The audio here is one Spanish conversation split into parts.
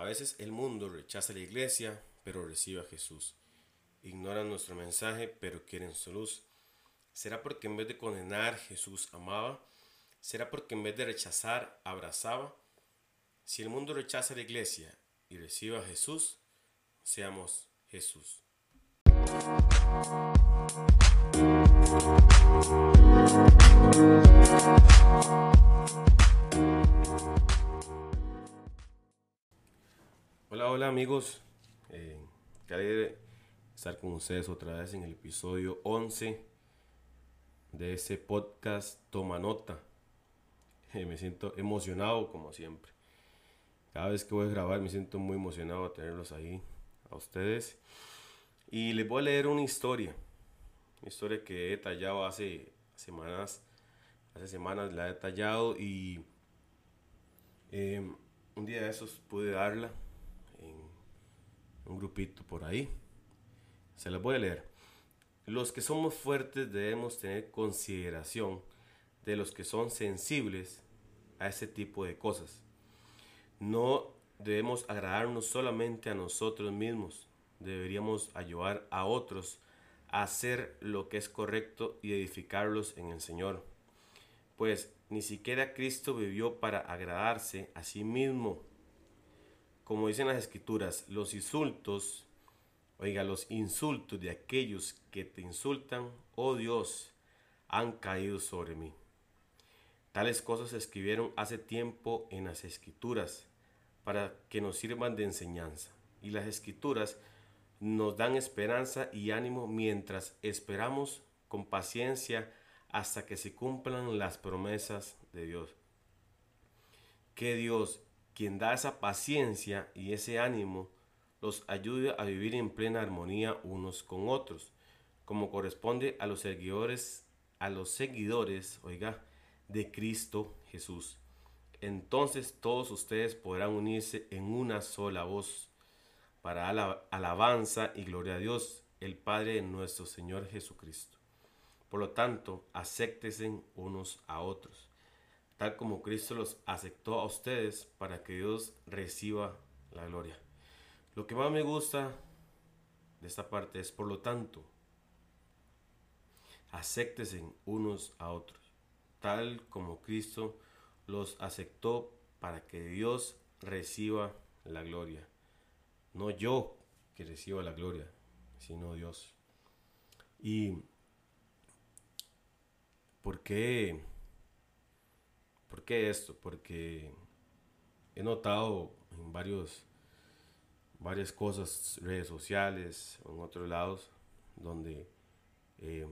A veces el mundo rechaza la iglesia, pero recibe a Jesús. Ignoran nuestro mensaje, pero quieren su luz. ¿Será porque en vez de condenar Jesús amaba? ¿Será porque en vez de rechazar abrazaba? Si el mundo rechaza la iglesia y recibe a Jesús, seamos Jesús. Hola amigos. Eh, qué estar con ustedes otra vez en el episodio 11 de ese podcast Toma Nota. Eh, me siento emocionado como siempre. Cada vez que voy a grabar me siento muy emocionado de tenerlos ahí a ustedes. Y les voy a leer una historia. Una historia que he detallado hace semanas. Hace semanas la he detallado y em, un día de esos pude darla un grupito por ahí. Se las voy a leer. Los que somos fuertes debemos tener consideración de los que son sensibles a ese tipo de cosas. No debemos agradarnos solamente a nosotros mismos, deberíamos ayudar a otros a hacer lo que es correcto y edificarlos en el Señor. Pues ni siquiera Cristo vivió para agradarse a sí mismo. Como dicen las escrituras, los insultos, oiga, los insultos de aquellos que te insultan, oh Dios, han caído sobre mí. Tales cosas se escribieron hace tiempo en las escrituras para que nos sirvan de enseñanza. Y las escrituras nos dan esperanza y ánimo mientras esperamos con paciencia hasta que se cumplan las promesas de Dios. Que Dios, quien da esa paciencia y ese ánimo, los ayude a vivir en plena armonía unos con otros, como corresponde a los seguidores, a los seguidores, oiga, de Cristo Jesús. Entonces todos ustedes podrán unirse en una sola voz para alabanza y gloria a Dios, el Padre de nuestro Señor Jesucristo. Por lo tanto, acéptense unos a otros, tal como Cristo los aceptó a ustedes para que Dios reciba la gloria. Lo que más me gusta de esta parte es, por lo tanto, acéptense unos a otros, tal como Cristo los aceptó para que Dios reciba la gloria. No yo que reciba la gloria, sino Dios. ¿Y por qué? ¿Por qué esto? Porque he notado en varios, varias cosas, redes sociales, en otros lados, donde eh,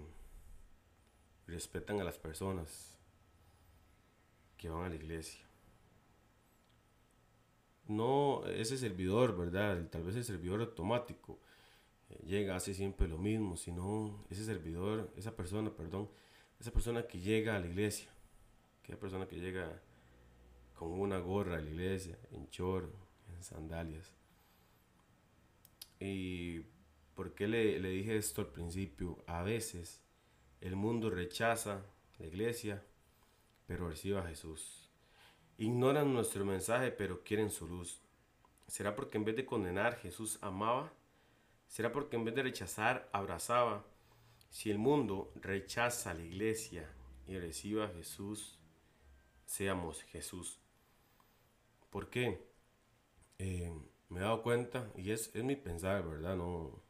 respetan a las personas que van a la iglesia no ese servidor, ¿verdad? Tal vez el servidor automático eh, llega, hace siempre lo mismo, sino ese servidor, esa persona, perdón, esa persona que llega a la iglesia, aquella persona que llega con una gorra a la iglesia, en chor, en sandalias. ¿Y por qué le, le dije esto al principio? A veces el mundo rechaza la iglesia, pero recibe a Jesús. Ignoran nuestro mensaje, pero quieren su luz. ¿Será porque en vez de condenar Jesús amaba? ¿Será porque en vez de rechazar abrazaba? Si el mundo rechaza la iglesia y recibe a Jesús, seamos Jesús. ¿Por qué? Eh, me he dado cuenta, y es, es mi pensar, ¿verdad? No,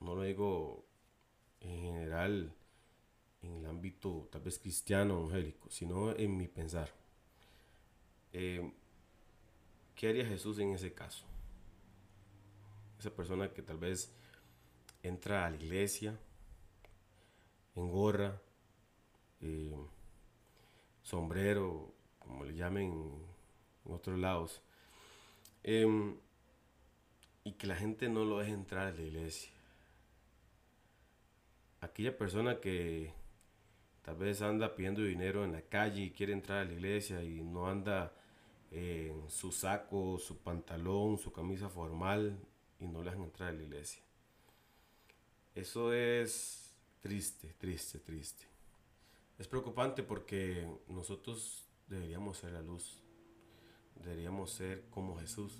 no lo digo en general en el ámbito tal vez cristiano o angélico, sino en mi pensar. Eh, ¿Qué haría Jesús en ese caso? Esa persona que tal vez entra a la iglesia en gorra, eh, sombrero, como le llamen en otros lados, em, y que la gente no lo deje entrar a la iglesia. Aquella persona que tal vez anda pidiendo dinero en la calle y quiere entrar a la iglesia y no anda en su saco, su pantalón, su camisa formal y no le dejan entrar a la iglesia. Eso es triste, triste, triste. Es preocupante porque nosotros deberíamos ser la luz, deberíamos ser como Jesús,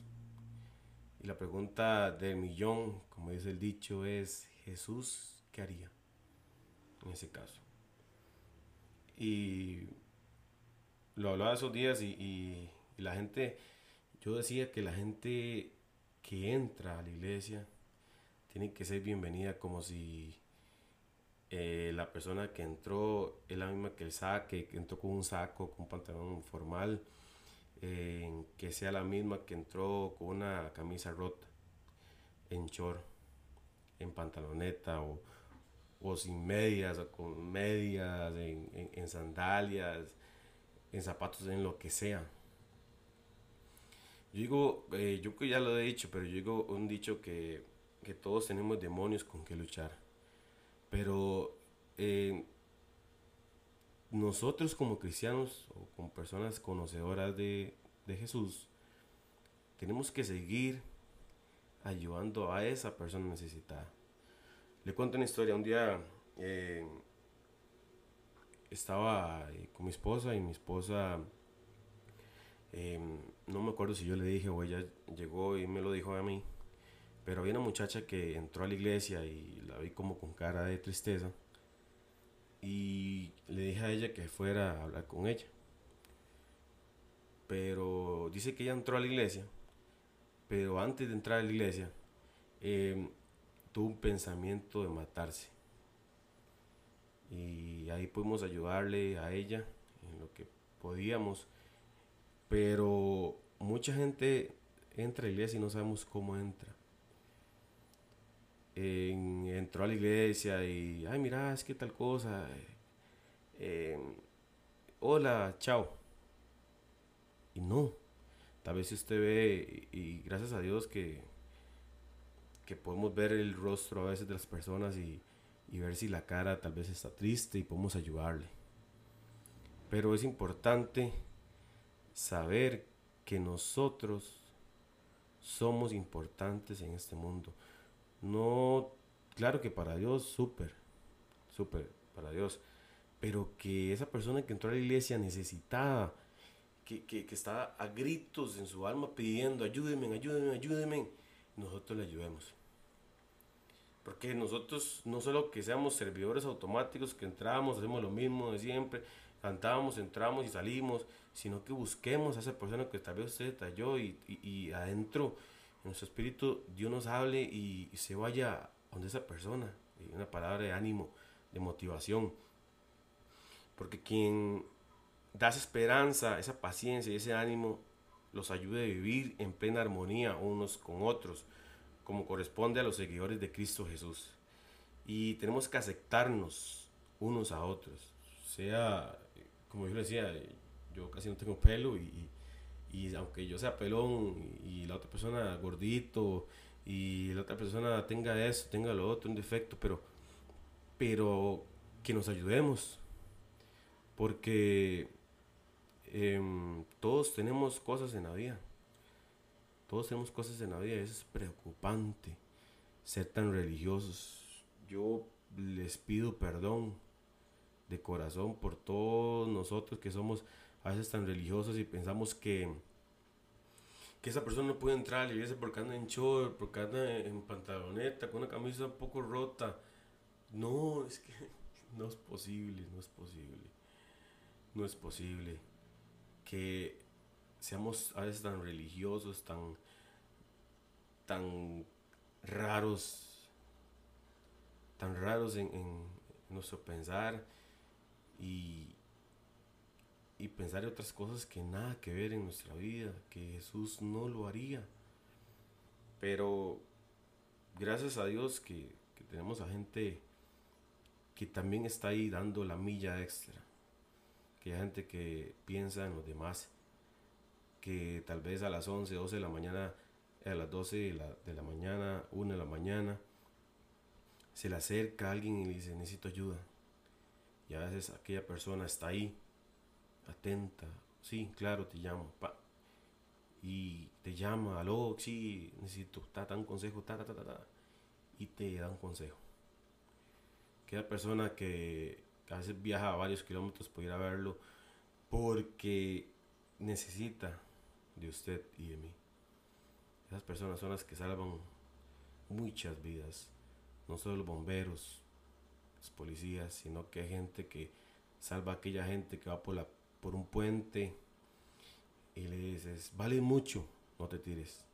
Y la pregunta del millón, como dice el dicho, es, Jesús, ¿qué haría en ese caso? Y lo hablaba esos días y, la gente, yo decía que la gente que entra a la iglesia tiene que ser bienvenida como si eh, la persona que entró es la misma que el saque, que entró con un saco, con un pantalón formal, que sea la misma que entró con una camisa rota, en short, en pantaloneta o, o sin medias o con medias, en, sandalias, en zapatos, en lo que sea. Yo digo, eh, yo ya lo he dicho, pero yo digo un dicho que, que todos tenemos demonios con que luchar. Pero eh, nosotros como cristianos o como personas conocedoras de, Jesús, tenemos que seguir ayudando a esa persona necesitada. Le cuento una historia. Un día eh, estaba eh, con mi esposa y mi esposa, no me acuerdo si yo le dije o ella llegó y me lo dijo a mí, pero había una muchacha que entró a la iglesia y la vi como con cara de tristeza y le dije a ella que fuera a hablar con ella. Pero dice que ella entró a la iglesia, pero antes de entrar a la iglesia em, tuvo un pensamiento de matarse. Y ahí pudimos ayudarle a ella en lo que podíamos. Pero mucha gente entra a la iglesia y no sabemos cómo entra entró a la iglesia y, ay, mira, es que tal cosa. Eh, hola, chao. Y no, tal vez usted ve, y, gracias a Dios que, que podemos ver el rostro a veces de las personas y, y ver si la cara tal vez está triste y podemos ayudarle. Pero es importante saber que nosotros somos importantes en este mundo. No, claro que para Dios, súper, súper, para Dios. Pero que esa persona que entró a la iglesia necesitada, que, que, que está a gritos en su alma pidiendo, ayúdenme, ayúdenme, ayúdenme, nosotros le ayudemos. Porque nosotros no solo que seamos servidores automáticos, que entramos, hacemos lo mismo de siempre, cantamos, entramos y salimos, sino que busquemos a esa persona que tal vez usted detalló y, y, y adentro en nuestro espíritu Dios nos hable y, se vaya donde esa persona, una palabra de ánimo, de motivación. Porque quien da esa esperanza, esa paciencia y ese ánimo, los ayude a vivir en plena armonía unos con otros, como corresponde a los seguidores de Cristo Jesús. Y tenemos que aceptarnos unos a otros. Sea, como yo le decía, yo casi no tengo pelo y aunque yo sea pelón y, la otra persona gordito y la otra persona tenga eso, tenga lo otro, un defecto, pero, pero que nos ayudemos. Porque em, todos tenemos cosas en la vida. Todos tenemos cosas en la vida y eso es preocupante. Ser tan religiosos. Yo les pido perdón de corazón por todos nosotros que somos a veces tan religiosos y pensamos que, que esa persona no puede entrar a la iglesia porque anda en short, porque anda en pantaloneta, con una camisa un poco rota. No, es que no es posible, no es posible. No es posible que seamos a veces tan religiosos, tan, tan raros, tan raros en, en nuestro pensar y, y pensar en otras cosas que nada que ver en nuestra vida, que Jesús no lo haría. Pero gracias a Dios que, tenemos a gente que también está ahí dando la milla extra. Que hay gente que piensa en los demás, que tal vez a las 11, 12 de la mañana, a las 12 de la, de la mañana, 1 de la mañana, se le acerca alguien y le dice, necesito ayuda. Y a veces aquella persona está ahí atenta, sí, claro, te llamo, pa. Y te llama, aló, sí, necesito, ta, un consejo, ta, ta, ta, ta, y te da un consejo. Queda persona que a veces viaja a varios kilómetros para verlo porque necesita de usted y de mí. Esas personas son las que salvan muchas vidas. No solo los bomberos, los policías, sino que hay gente que salva a aquella gente que va por, la, por un puente y le dices, vale mucho, no te tires.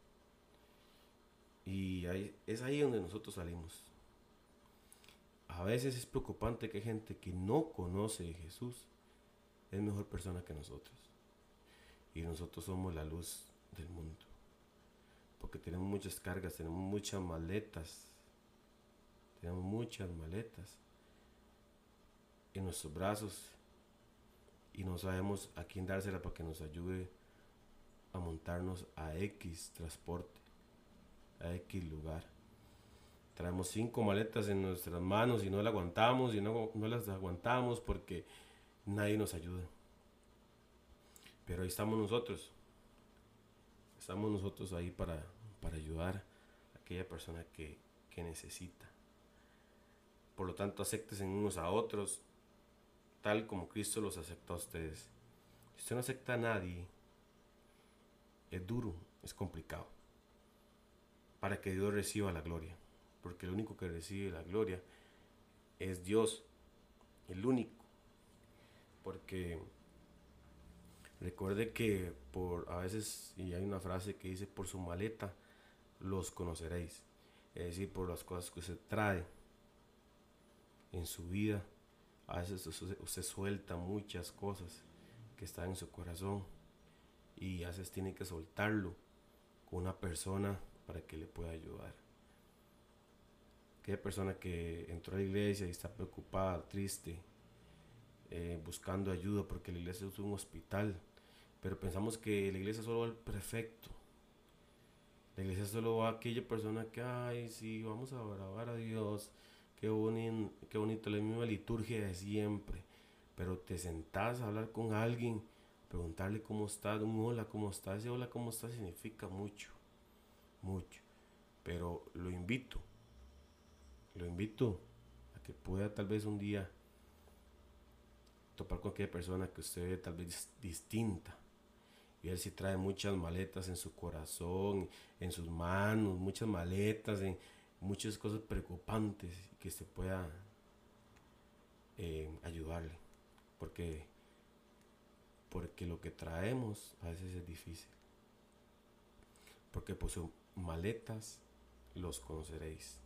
Y ahí, es ahí donde nosotros salimos. A veces es preocupante que gente que no conoce a Jesús es mejor persona que nosotros. Y nosotros somos la luz del mundo. Porque tenemos muchas cargas, tenemos muchas maletas. Tenemos muchas maletas en nuestros brazos y no sabemos a quién dársela para que nos ayude a montarnos a X transporte, a X lugar. Traemos cinco maletas en nuestras manos y no las aguantamos y no, no las aguantamos porque nadie nos ayuda. Pero ahí estamos nosotros. Estamos nosotros ahí para, para ayudar a aquella persona que, que necesita. Por lo tanto, acepten unos a otros tal como Cristo los aceptó a ustedes. Si usted no acepta a nadie, es duro, es complicado. Para que Dios reciba la gloria. Porque el único que recibe la gloria es Dios. El único. Porque recuerde que por a veces, y hay una frase que dice, por su maleta los conoceréis. Es decir, por las cosas que usted trae en su vida. A veces usted, suelta muchas cosas que están en su corazón y a veces tiene que soltarlo con una persona para que le pueda ayudar. Aquella persona que entró a la iglesia y está preocupada, triste, eh, buscando ayuda porque la iglesia es un hospital, pero pensamos que la iglesia solo va al perfecto. La iglesia solo va a aquella persona que, ay, sí, vamos a alabar a Dios, qué, bonito, qué bonito, la misma liturgia de siempre, pero te sentás a hablar con alguien, preguntarle cómo está, un hola, cómo está, ese hola, cómo está significa mucho, mucho, pero lo invito, lo invito a que pueda tal vez un día topar con aquella persona que usted ve tal vez distinta. Y él si trae muchas maletas en su corazón, en sus manos, muchas maletas, en muchas cosas preocupantes que se pueda eh, ayudarle. Porque, porque lo que traemos a veces es difícil. Porque por sus maletas los conoceréis.